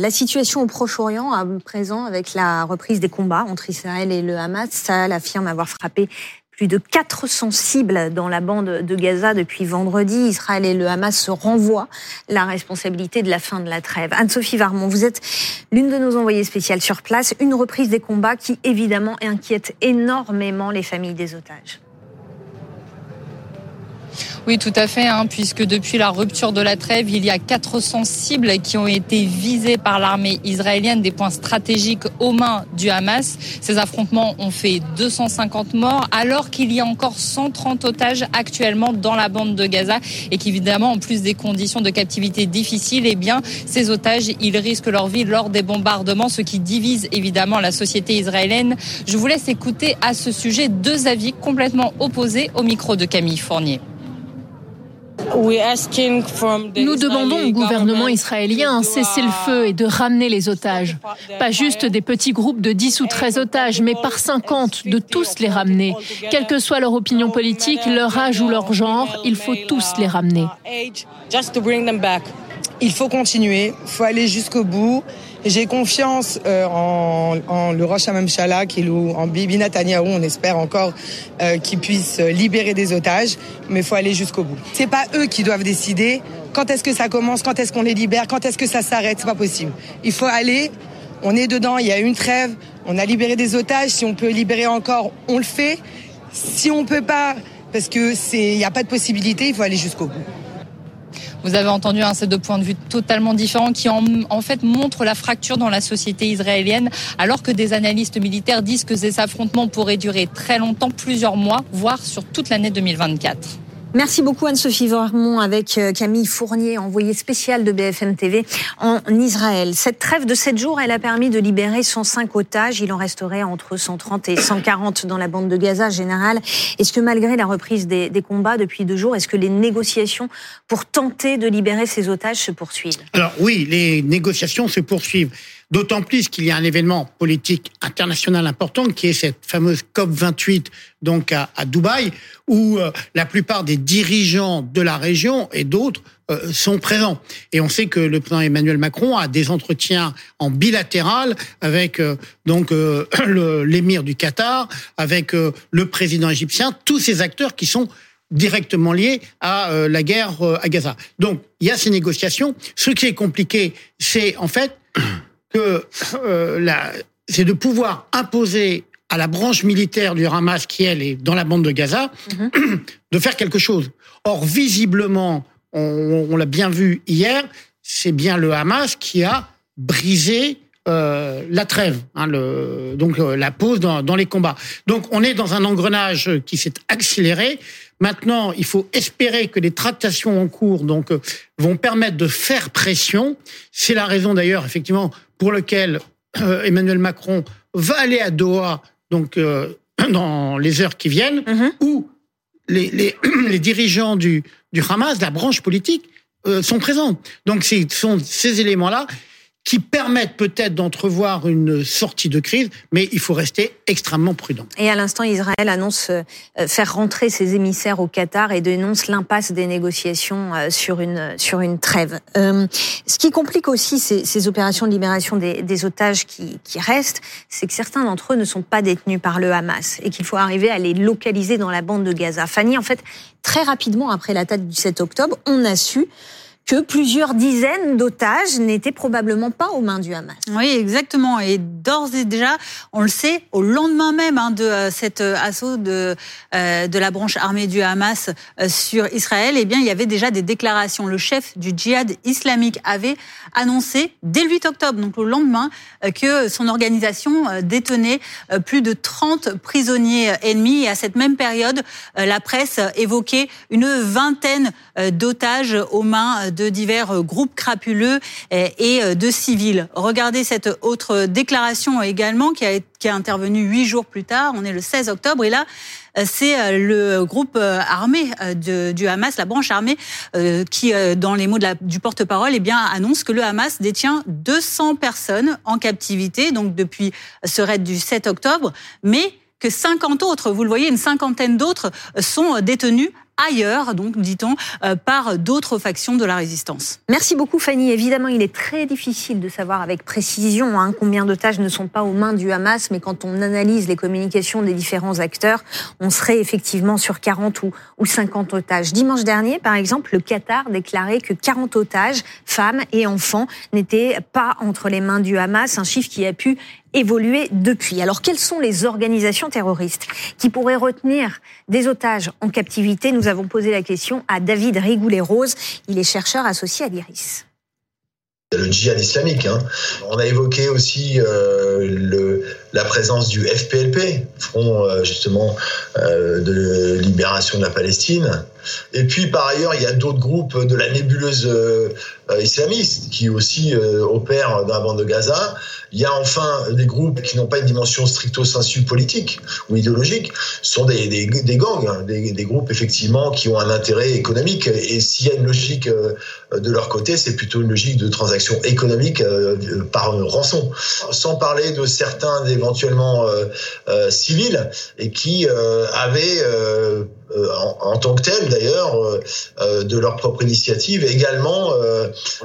La situation au Proche-Orient, à présent, avec la reprise des combats entre Israël et le Hamas, ça affirme avoir frappé plus de 400 cibles dans la bande de Gaza depuis vendredi. Israël et le Hamas se renvoient la responsabilité de la fin de la trêve. Anne-Sophie Varmont, vous êtes l'une de nos envoyées spéciales sur place. Une reprise des combats qui, évidemment, inquiète énormément les familles des otages. Oui, tout à fait, hein, puisque depuis la rupture de la trêve, il y a 400 cibles qui ont été visées par l'armée israélienne, des points stratégiques aux mains du Hamas. Ces affrontements ont fait 250 morts, alors qu'il y a encore 130 otages actuellement dans la bande de Gaza et qu'évidemment, en plus des conditions de captivité difficiles, eh bien, ces otages, ils risquent leur vie lors des bombardements, ce qui divise évidemment la société israélienne. Je vous laisse écouter à ce sujet deux avis complètement opposés au micro de Camille Fournier. Nous demandons au gouvernement israélien un cessez-le-feu et de ramener les otages. Pas juste des petits groupes de 10 ou 13 otages, mais par 50, de tous les ramener. Quelle que soit leur opinion politique, leur âge ou leur genre, il faut tous les ramener. Il faut continuer, il faut aller jusqu'au bout. J'ai confiance euh, en, le Rosh Hamamshala, qui en Bibi Netanyahu. On espère encore euh, qu'il puisse libérer des otages, mais il faut aller jusqu'au bout. C'est pas eux qui doivent décider quand est-ce que ça commence, quand est-ce qu'on les libère, quand est-ce que ça s'arrête. C'est pas possible. Il faut aller. On est dedans. Il y a une trêve. On a libéré des otages. Si on peut libérer encore, on le fait. Si on peut pas, parce que c'est, il n'y a pas de possibilité, il faut aller jusqu'au bout. Vous avez entendu hein, ces deux points de vue totalement différents qui en, en, fait montrent la fracture dans la société israélienne, alors que des analystes militaires disent que ces affrontements pourraient durer très longtemps, plusieurs mois, voire sur toute l'année 2024. Merci beaucoup Anne-Sophie Vormont avec euh, Camille Fournier, envoyée spéciale de BFM TV en Israël. Cette trêve de 7 jours, elle a permis de libérer 105 otages. Il en resterait entre 130 et 140 dans la bande de Gaza générale. Est-ce que malgré la reprise des, des combats depuis deux jours, est-ce que les négociations pour tenter de libérer ces otages se poursuivent? Alors oui, les négociations se poursuivent. D'autant plus qu'il y a un événement politique international important qui est cette fameuse COP 28 donc à, Dubaï où euh, la plupart des dirigeants de la région et d'autres euh, sont présents. Et on sait que le président Emmanuel Macron a des entretiens en bilatéral avec euh, donc l'émir du Qatar, avec le président égyptien, tous ces acteurs qui sont directement liés à la guerre à Gaza. Donc il y a ces négociations. Ce qui est compliqué, c'est en fait que euh, c'est de pouvoir imposer à la branche militaire du Hamas, qui elle est dans la bande de Gaza, mhm. de faire quelque chose. Or, visiblement, on, l'a bien vu hier, c'est bien le Hamas qui a brisé euh, la trêve, hein, le, donc euh, la pause dans, dans, les combats. Donc on est dans un engrenage qui s'est accéléré. Maintenant, il faut espérer que les tractations en cours donc euh, vont permettre de faire pression. C'est la raison d'ailleurs effectivement pour laquelle euh, Emmanuel Macron va aller à Doha donc euh, dans les heures qui viennent mm-hmm. où les, les, les, dirigeants du, du Hamas, la branche politique, sont présents. Donc ce sont ces éléments-là qui permettent peut-être d'entrevoir une sortie de crise, mais il faut rester extrêmement prudent. Et à l'instant, Israël annonce euh, faire rentrer ses émissaires au Qatar et dénonce l'impasse des négociations euh, sur une sur une trêve. Euh, ce qui complique aussi ces, ces opérations de libération des, des otages qui, qui restent, c'est que certains d'entre eux ne sont pas détenus par le Hamas et qu'il faut arriver à les localiser dans la bande de Gaza. Fanny, en fait, très rapidement après l'attaque du 7 octobre, on a su que plusieurs dizaines d'otages n'étaient probablement pas aux mains du Hamas. Oui, exactement. Et d'ores et déjà, on le sait, au lendemain même hein, de euh, cet euh, assaut de, euh, de la branche armée du Hamas sur Israël, eh bien, il y avait déjà des déclarations. Le chef du djihad islamique avait annoncé dès le 8 octobre, donc au lendemain, que son organisation détenait plus de 30 prisonniers ennemis. Et à cette même période, la presse évoquait une vingtaine d'otages aux mains de divers euh, groupes crapuleux et euh, de civils. Regardez cette autre déclaration également qui a, qui a intervenu huit jours plus tard. On est le 16 octobre et là, euh, c'est le groupe armé du Hamas, la branche armée, qui, dans les mots du porte-parole, eh annonce que le Hamas détient 200 personnes en captivité, donc depuis ce raid du 7 octobre, mais que 50 autres, vous le voyez, une cinquantaine d'autres sont détenus ailleurs, donc dit-on, par d'autres factions de la résistance. Merci beaucoup Fanny. Évidemment, il est très difficile de savoir avec précision hein, combien d'otages ne sont pas aux mains du Hamas, mais quand on analyse les communications des différents acteurs, on serait effectivement sur 40 ou, ou 50 otages. Dimanche dernier, par exemple, le Qatar déclarait que 40 otages, femmes et enfants, n'étaient pas entre les mains du Hamas, un chiffre qui a pu évoluer depuis. Alors, quelles sont les organisations terroristes qui pourraient retenir des otages en captivité? Nous avons posé la question à David Rigoulet-Rose. Il est chercheur associé à l'IRIS le djihad islamique. Hein. On a évoqué aussi euh, le, la présence du FPLP, Front euh, justement euh, de libération de la Palestine. Et puis par ailleurs, il y a d'autres groupes de la nébuleuse islamiste qui aussi opèrent dans la bande de Gaza. Il y a enfin des groupes qui n'ont pas une dimension stricto sensu politique ou idéologique, ce sont des, des, des gangs, hein, des, des, groupes effectivement qui ont un intérêt économique. Et s'il y a une logique euh, de leur côté, c'est plutôt une logique de transaction économique euh, par rançon. Sans parler de certains éventuellement euh, civils et qui avaient en, en, tant que tels d'ailleurs, de leur propre initiative, également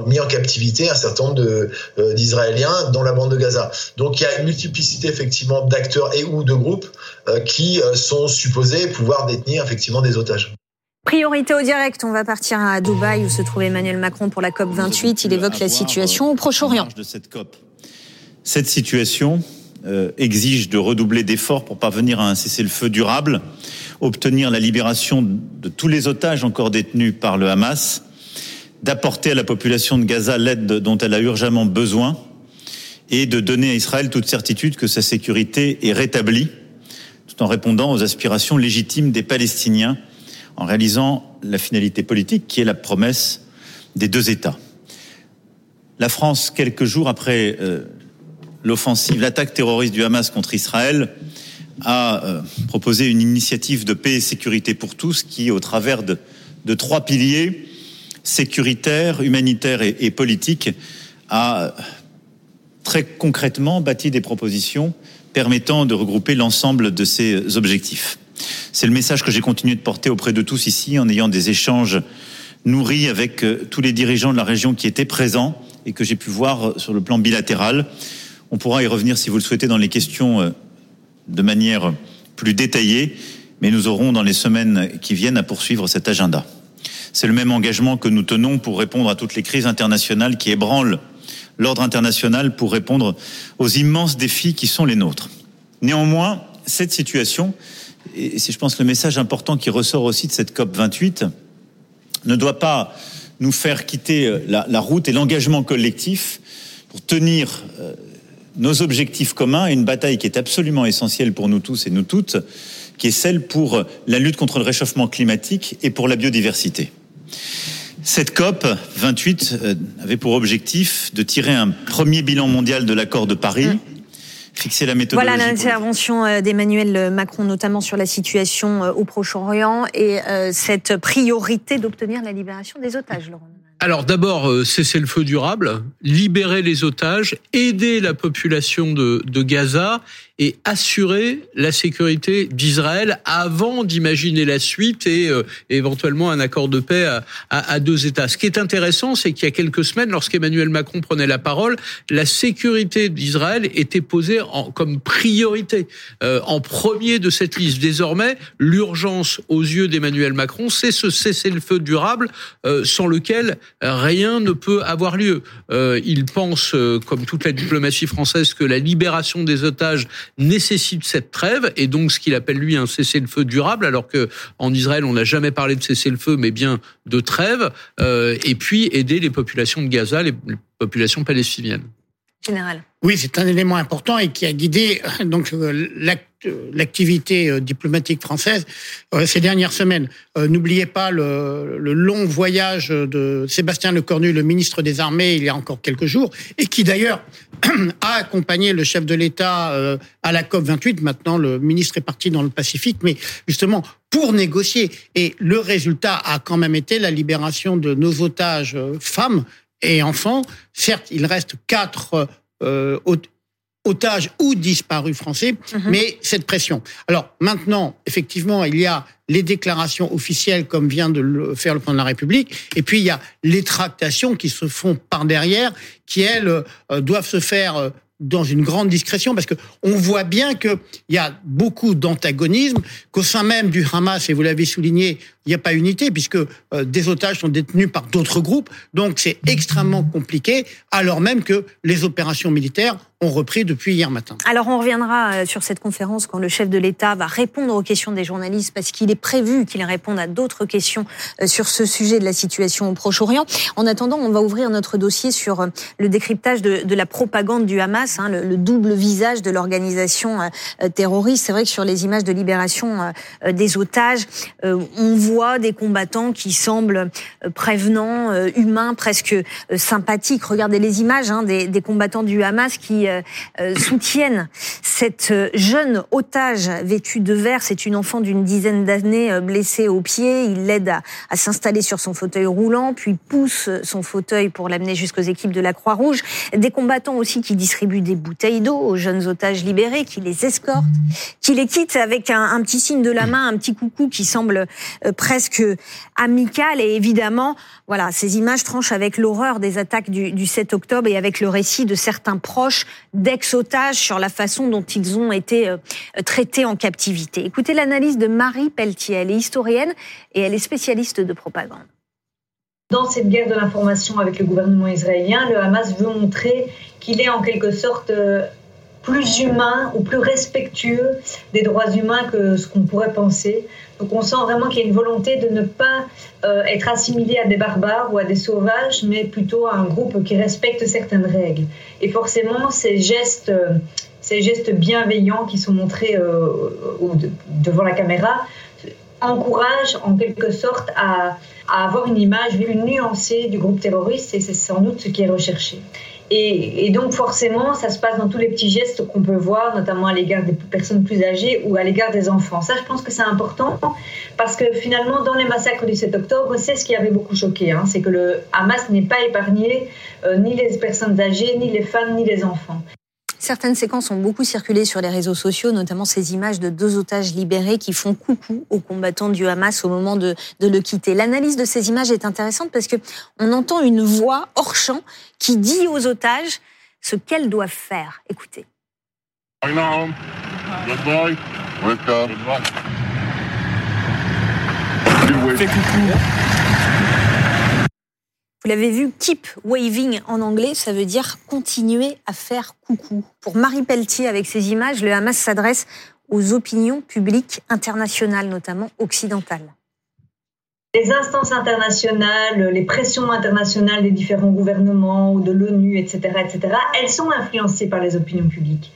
mis en captivité un certain nombre d'Israéliens dans la bande de Gaza. Donc il y a une multiplicité effectivement d'acteurs et ou de groupes euh, qui euh, sont supposés pouvoir détenir effectivement des otages. Priorité au direct, on va partir à Dubaï où se trouve Emmanuel Macron pour la COP 28. Il évoque la situation au Proche-Orient. Cette situation euh, exige de redoubler d'efforts pour parvenir à un cessez-le-feu durable, obtenir la libération de tous les otages encore détenus par le Hamas, d'apporter à la population de Gaza l'aide dont elle a urgemment besoin, et de donner à Israël toute certitude que sa sécurité est rétablie, tout en répondant aux aspirations légitimes des Palestiniens, en réalisant la finalité politique qui est la promesse des deux États. La France, quelques jours après euh, l'offensive, l'attaque terroriste du Hamas contre Israël, a euh, proposé une initiative de paix et sécurité pour tous qui, au travers de, trois piliers, sécuritaire, humanitaire et, et politique, a très concrètement bâti des propositions permettant de regrouper l'ensemble de ces objectifs. C'est le message que j'ai continué de porter auprès de tous ici en ayant des échanges nourris avec euh, tous les dirigeants de la région qui étaient présents et que j'ai pu voir sur le plan bilatéral. On pourra y revenir si vous le souhaitez dans les questions euh, de manière plus détaillée, mais nous aurons dans les semaines qui viennent à poursuivre cet agenda. C'est le même engagement que nous tenons pour répondre à toutes les crises internationales qui ébranlent l'ordre international pour répondre aux immenses défis qui sont les nôtres. Néanmoins, cette situation, et c'est je pense le message important qui ressort aussi de cette COP 28, ne doit pas nous faire quitter euh, la, la route et l'engagement collectif pour tenir euh, nos objectifs communs et une bataille qui est absolument essentielle pour nous tous et nous toutes, qui est celle pour la lutte contre le réchauffement climatique et pour la biodiversité. Cette COP 28 euh, avait pour objectif de tirer un premier bilan mondial de l'accord de Paris. Mmh. Fixer la méthodologie. Voilà l'intervention euh, d'Emmanuel Macron, notamment sur la situation euh, au Proche-Orient et cette priorité d'obtenir la libération des otages, Laurent. Alors d'abord, cesser le feu durable, libérer les otages, aider la population de, de Gaza et assurer la sécurité d'Israël avant d'imaginer la suite et euh, éventuellement un accord de paix à, à, à, deux États. Ce qui est intéressant, c'est qu'il y a quelques semaines, lorsqu'Emmanuel Macron prenait la parole, la sécurité d'Israël était posée en, comme priorité, euh, en premier de cette liste. Désormais, l'urgence aux yeux d'Emmanuel Macron, c'est ce cessez-le-feu durable euh, sans lequel rien ne peut avoir lieu. Euh, il pense, euh, comme toute la diplomatie française, que la libération des otages nécessite cette trêve et donc ce qu'il appelle lui un cessez-le-feu durable, alors que en Israël on n'a jamais parlé de cessez-le-feu, mais bien de trêve, euh, et puis aider les populations de Gaza, les, populations palestiniennes. Oui, c'est un élément important et qui a guidé donc l'activité diplomatique française ces dernières semaines. N'oubliez pas le, le, long voyage de Sébastien Lecornu, le ministre des Armées, il y a encore quelques jours, et qui d'ailleurs a accompagné le chef de l'État à la COP 28. Maintenant, le ministre est parti dans le Pacifique, mais justement pour négocier. Et le résultat a quand même été la libération de nos otages femmes et enfants. Certes, il reste quatre euh, otages ou disparus français, mhm. mais cette pression. Alors maintenant, effectivement, il y a les déclarations officielles comme vient de le faire le président de la République, et puis il y a les tractations qui se font par derrière, qui elles euh, doivent se faire euh, dans une grande discrétion parce que on voit bien qu'il y a beaucoup d'antagonisme, qu'au sein même du Hamas, et vous l'avez souligné, il n'y a pas unité puisque euh, des otages sont détenus par d'autres groupes. Donc c'est extrêmement compliqué, alors même que les opérations militaires ont repris depuis hier matin. Alors on reviendra euh, sur cette conférence quand le chef de l'État va répondre aux questions des journalistes parce qu'il est prévu qu'il réponde à d'autres questions euh, sur ce sujet de la situation au Proche-Orient. En attendant, on va ouvrir notre dossier sur le décryptage de, la propagande du Hamas, hein, le, le, double visage de l'organisation terroriste. C'est vrai que sur les images de libération des otages, on voit des combattants qui semblent euh, prévenants, euh, humains, presque euh, sympathiques. Regardez les images hein, des, combattants du Hamas qui soutiennent cette jeune otage vêtue de vert. C'est une enfant d'une dizaine d'années blessée au pied. Il l'aide à, s'installer sur son fauteuil roulant, puis pousse son fauteuil pour l'amener jusqu'aux équipes de la Croix-Rouge. Des combattants aussi qui distribuent des bouteilles d'eau aux jeunes otages libérés, qui les escortent, qui les quittent avec un, petit signe de la main, un petit coucou qui semble presque amicale. Et évidemment, voilà, ces images tranchent avec l'horreur des attaques du, 7 octobre et avec le récit de certains proches d'ex-otages sur la façon dont ils ont été euh, traités en captivité. Écoutez l'analyse de Marie Pelletier. Elle est historienne et elle est spécialiste de propagande. Dans cette guerre de l'information avec le gouvernement israélien, le Hamas veut montrer qu'il est en quelque sorte euh, plus humain ou plus respectueux des droits humains que ce qu'on pourrait penser. Donc on sent vraiment qu'il y a une volonté de ne pas euh, être assimilé à des barbares ou à des sauvages, mais plutôt à un groupe qui respecte certaines règles. Et forcément, ces gestes, euh, ces gestes bienveillants qui sont montrés euh, devant la caméra encouragent en quelque sorte à, avoir une image plus nuancée du groupe terroriste, et c'est sans doute ce qui est recherché. Et, donc forcément, ça se passe dans tous les petits gestes qu'on peut voir, notamment à l'égard des personnes plus âgées ou à l'égard des enfants. Ça, je pense que c'est important parce que finalement, dans les massacres du 7 octobre, c'est ce qui avait beaucoup choqué. Hein, c'est que le Hamas n'est pas épargné euh, ni les personnes âgées, ni les femmes, ni les enfants. Certaines séquences ont beaucoup circulé sur les réseaux sociaux, notamment ces images de deux otages libérés qui font coucou aux combattants du Hamas au moment de, le quitter. L'analyse de ces images est intéressante parce que on entend une voix hors champ qui dit aux otages ce qu'elles doivent faire. Écoutez. Fais coucou. Vous l'avez vu, keep waving en anglais, ça veut dire continuer à faire coucou. Pour Marie Pelletier, avec ces images, le Hamas s'adresse aux opinions publiques internationales, notamment occidentales. Les instances internationales, les pressions internationales des différents gouvernements ou de l'ONU, etc., etc., elles sont influencées par les opinions publiques.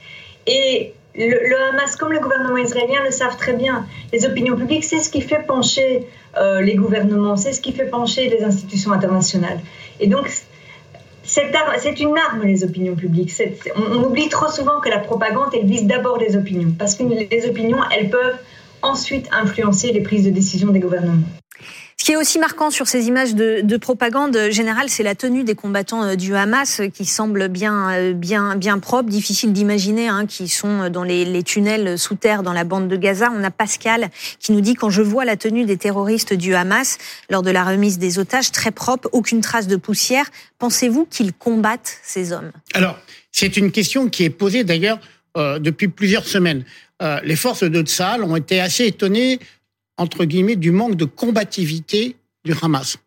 Et le, Hamas, comme le gouvernement israélien, le savent très bien. Les opinions publiques, c'est ce qui fait pencher euh, les gouvernements, c'est ce qui fait pencher les institutions internationales. Et donc, c'est une arme, les opinions publiques. On, on, oublie trop souvent que la propagande, elle vise d'abord les opinions, parce que les opinions, elles peuvent ensuite influencer les prises de décision des gouvernements. Ce qui est aussi marquant sur ces images de, propagande générale, c'est la tenue des combattants euh, du Hamas qui semble bien, euh, bien, bien propre. Difficile d'imaginer hein, qui sont dans les, tunnels sous terre dans la bande de Gaza. On a Pascal qui nous dit quand je vois la tenue des terroristes du Hamas lors de la remise des otages, très propre, aucune trace de poussière. Pensez-vous qu'ils combattent ces hommes? Alors, c'est une question qui est posée d'ailleurs euh, depuis plusieurs semaines. les forces de Tsahal ont été assez étonnées entre guillemets, du manque de combativité du Hamas.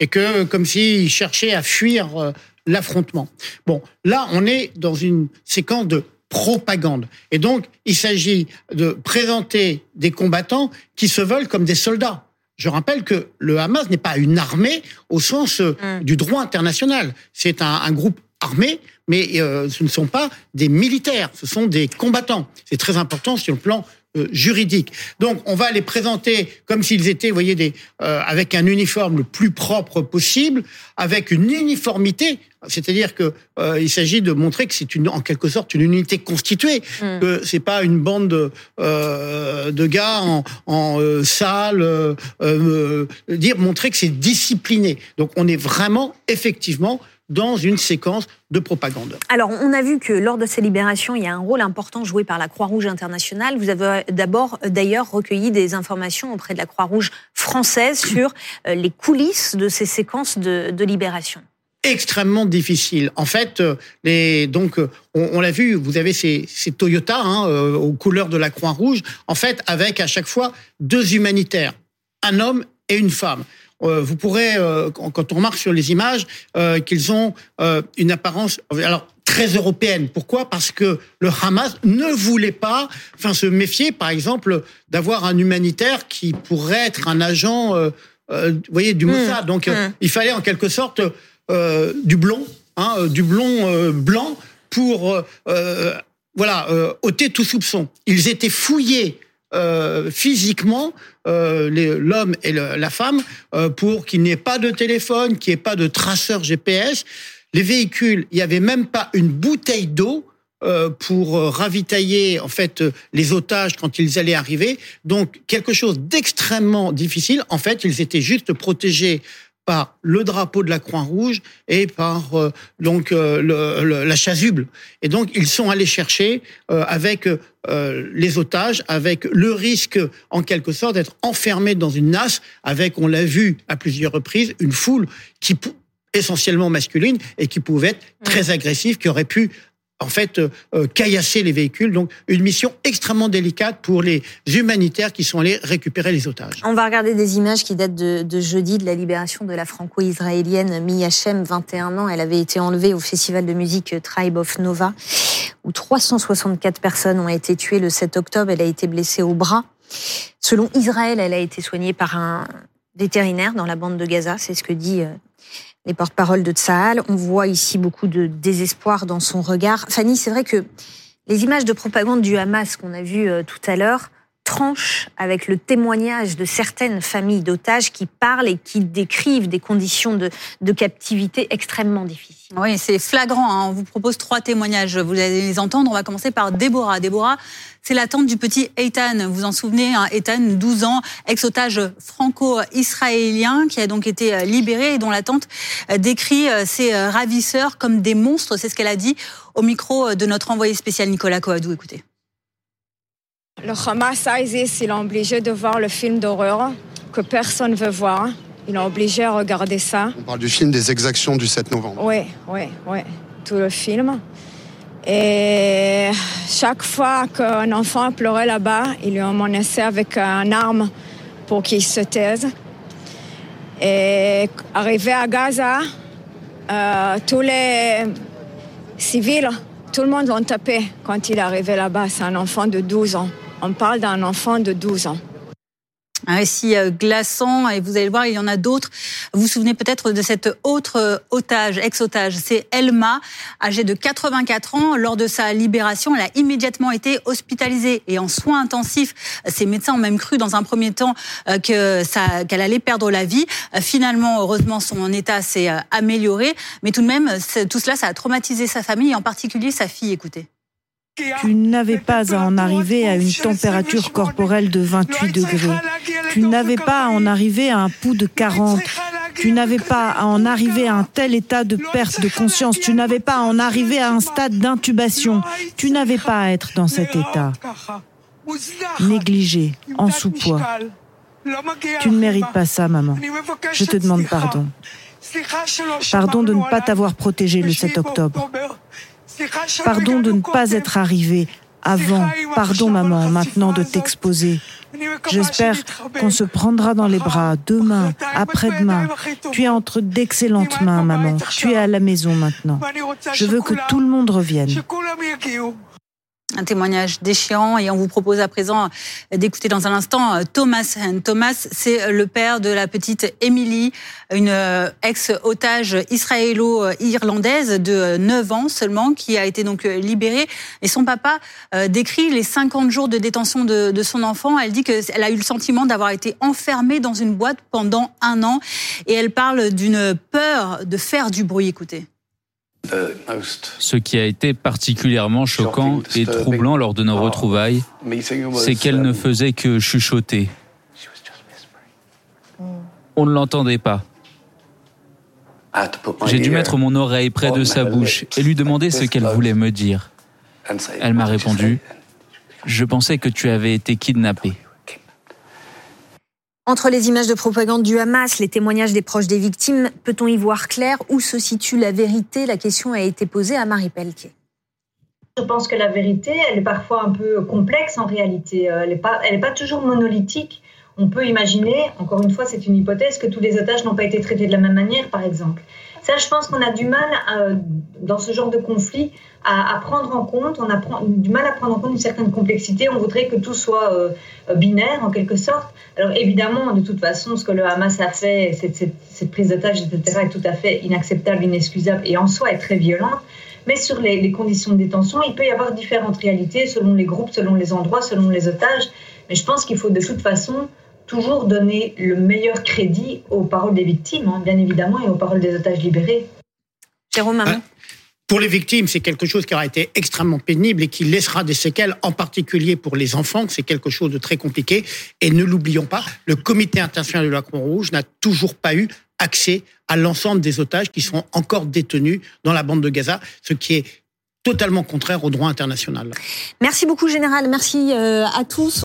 Et que, comme s'ils cherchaient à fuir euh, l'affrontement. Bon, là, on est dans une séquence de propagande. Et donc, il s'agit de présenter des combattants qui se veulent comme des soldats. Je rappelle que le Hamas n'est pas une armée au sens euh, mm. du droit international. C'est un, groupe armé, mais euh, ce ne sont pas des militaires, ce sont des combattants. C'est très important sur le plan euh, juridique. Donc, on va les présenter comme s'ils étaient, vous voyez, des, euh, avec un uniforme le plus propre possible, avec une uniformité. C'est-à-dire que euh, il s'agit de montrer que c'est une, en quelque sorte, une unité constituée, mm. que c'est pas une bande de, de gars en, en salle, dire montrer que c'est discipliné. Donc, on est vraiment effectivement dans une séquence de propagande. Alors, on a vu que lors de ces libérations, il y a un rôle important joué par la Croix-Rouge internationale. Vous avez d'abord, d'ailleurs, recueilli des informations auprès de la Croix-Rouge française sur euh, les coulisses de ces séquences de, de libération extrêmement difficile. En fait, euh, les, donc euh, on, l'a vu, vous avez ces, ces Toyota hein, aux couleurs de la Croix-Rouge, en fait, avec à chaque fois deux humanitaires, un homme et une femme. Euh, vous pourrez, euh, quand on remarque sur les images, euh, qu'ils ont une apparence alors très européenne. Pourquoi? Parce que le Hamas ne voulait pas, enfin, se méfier, par exemple, d'avoir un humanitaire qui pourrait être un agent, vous voyez, du mmh. Mossad. Donc, mmh. il fallait en quelque sorte du blond, hein, du blond blanc pour voilà, ôter tout soupçon. Ils étaient fouillés euh, physiquement euh, l'homme et la femme euh, pour qu'il n'y ait pas de téléphone, qu'il n'y ait pas de traceur GPS. Les véhicules, il n'y avait même pas une bouteille d'eau pour ravitailler en fait les otages quand ils allaient arriver. Donc quelque chose d'extrêmement difficile. En fait, ils étaient juste protégés par le drapeau de la Croix-Rouge et par euh, donc euh, le, la chasuble. Et donc ils sont allés chercher euh, avec les otages, avec le risque en quelque sorte d'être enfermés dans une nasse, avec on l'a vu à plusieurs reprises une foule qui essentiellement masculine et qui pouvait être très agressive, qui aurait pu en fait euh, euh, caillasser les véhicules. Donc une mission extrêmement délicate pour les humanitaires qui sont allés récupérer les otages. On va regarder des images qui datent de, jeudi de la libération de la franco-israélienne Mia Shem, 21 ans. Elle avait été enlevée au festival de musique Tribe of Nova, où 364 personnes ont été tuées le 7 octobre. Elle a été blessée au bras. Selon Israël, elle a été soignée par un vétérinaire dans la bande de Gaza. C'est ce que dit euh, les porte-paroles de Tsahal. On voit ici beaucoup de désespoir dans son regard. Fanny, c'est vrai que les images de propagande du Hamas qu'on a vues euh, tout à l'heure tranchent avec le témoignage de certaines familles d'otages qui parlent et qui décrivent des conditions de, de captivité extrêmement difficiles. Oui, c'est flagrant. Hein. On vous propose trois témoignages. Vous allez les entendre. On va commencer par Déborah. Déborah, c'est l'attente du petit Eitan. Vous vous en souvenez, hein, Eitan, 12 ans, ex-otage franco-israélien, qui a donc été euh, libéré et dont l'attente euh, décrit euh, ses ravisseurs comme des monstres. C'est ce qu'elle a dit au micro de notre envoyé spécial Nicolas Coadou. Écoutez. Le Hamas ISIS, il est obligé de voir le film d'horreur que personne ne veut voir. Il est obligé à regarder ça. On parle du film des exactions du 7 novembre. Oui, oui, oui. Tout le film. Et chaque fois qu'un enfant pleurait là-bas, il lui menaçait avec une arme pour qu'il se taise. Et arrivé à Gaza, euh, tous les civils, tout le monde l'ont tapé quand il est arrivé là-bas. C'est un enfant de 12 ans. On parle d'un enfant de 12 ans un récit euh, glaçant et vous allez le voir, il y en a d'autres. Vous vous souvenez peut-être de cette autre euh, otage, ex-otage, c'est Elma, âgée de 84 ans. Lors de sa libération, elle a immédiatement été hospitalisée et en soins intensifs. Ses médecins ont même cru dans un premier temps euh, que ça, qu'elle allait perdre la vie. Finalement, heureusement, son état s'est amélioré, mais tout de même, tout cela, ça a traumatisé sa famille et en particulier sa fille. Écoutez. Tu n'avais pas à en arriver à une température corporelle de 28 degrés. Tu n'avais pas à en arriver à un pouls de 40. Tu n'avais pas à en arriver à un tel état de perte de conscience. Tu n'avais pas à en arriver à un stade d'intubation. Tu n'avais pas à être dans cet état. Négligé, en sous-poids. Tu ne mérites pas ça, maman. Je te demande pardon. Pardon de ne pas t'avoir protégé le 7 octobre. Pardon de ne pas être arrivé avant. Pardon maman, maintenant de t'exposer. J'espère qu'on se prendra dans les bras demain, après-demain. Tu es entre d'excellentes mains, maman. Tu es à la maison maintenant. Je veux que tout le monde revienne un témoignage déchirant et on vous propose à présent d'écouter dans un instant Thomas Thomas, c'est le père de la petite Emily, une ex-otage israélo-irlandaise de 9 ans seulement qui a été donc libérée. Et son papa euh, décrit les 50 jours de détention de, de son enfant. Elle dit qu'elle a eu le sentiment d'avoir été enfermée dans une boîte pendant un an et elle parle d'une peur de faire du bruit. Écoutez. Ce qui a été particulièrement choquant et troublant lors de nos retrouvailles, c'est qu'elle ne faisait que chuchoter. On ne l'entendait pas. J'ai dû mettre mon oreille près de sa bouche et lui demander ce qu'elle voulait me dire. Elle m'a répondu, je pensais que tu avais été kidnappé. Entre les images de propagande du Hamas, les témoignages des proches des victimes, peut-on y voir clair où se situe la vérité? La question a été posée à Marie Pelletier. Je pense que la vérité, elle est parfois un peu complexe en réalité. Elle n'est pas, pas toujours monolithique. On peut imaginer, encore une fois, c'est une hypothèse, que tous les otages n'ont pas été traités de la même manière, par exemple. Ça, je pense qu'on a du mal, euh, dans ce genre de conflit, à, prendre en compte. On a du mal à prendre en compte une certaine complexité. On voudrait que tout soit euh, binaire, en quelque sorte. Alors, évidemment, de toute façon, ce que le Hamas a fait, cette, prise d'otage, etc., est tout à fait inacceptable, inexcusable et en soi est très violente. Mais sur les conditions de détention, il peut y avoir différentes réalités selon les groupes, selon les endroits, selon les otages. Mais je pense qu'il faut de toute façon toujours donner le meilleur crédit aux paroles des victimes, hein, bien évidemment, et aux paroles des otages libérés. Jérôme hein, pour les victimes, c'est quelque chose qui aura été extrêmement pénible et qui laissera des séquelles, en particulier pour les enfants. C'est quelque chose de très compliqué. Et ne l'oublions pas, le Comité international de la Croix-Rouge n'a toujours pas eu accès à l'ensemble des otages qui sont encore détenus dans la bande de Gaza, ce qui est totalement contraire au droit international. Merci beaucoup, Général. Merci euh, à tous.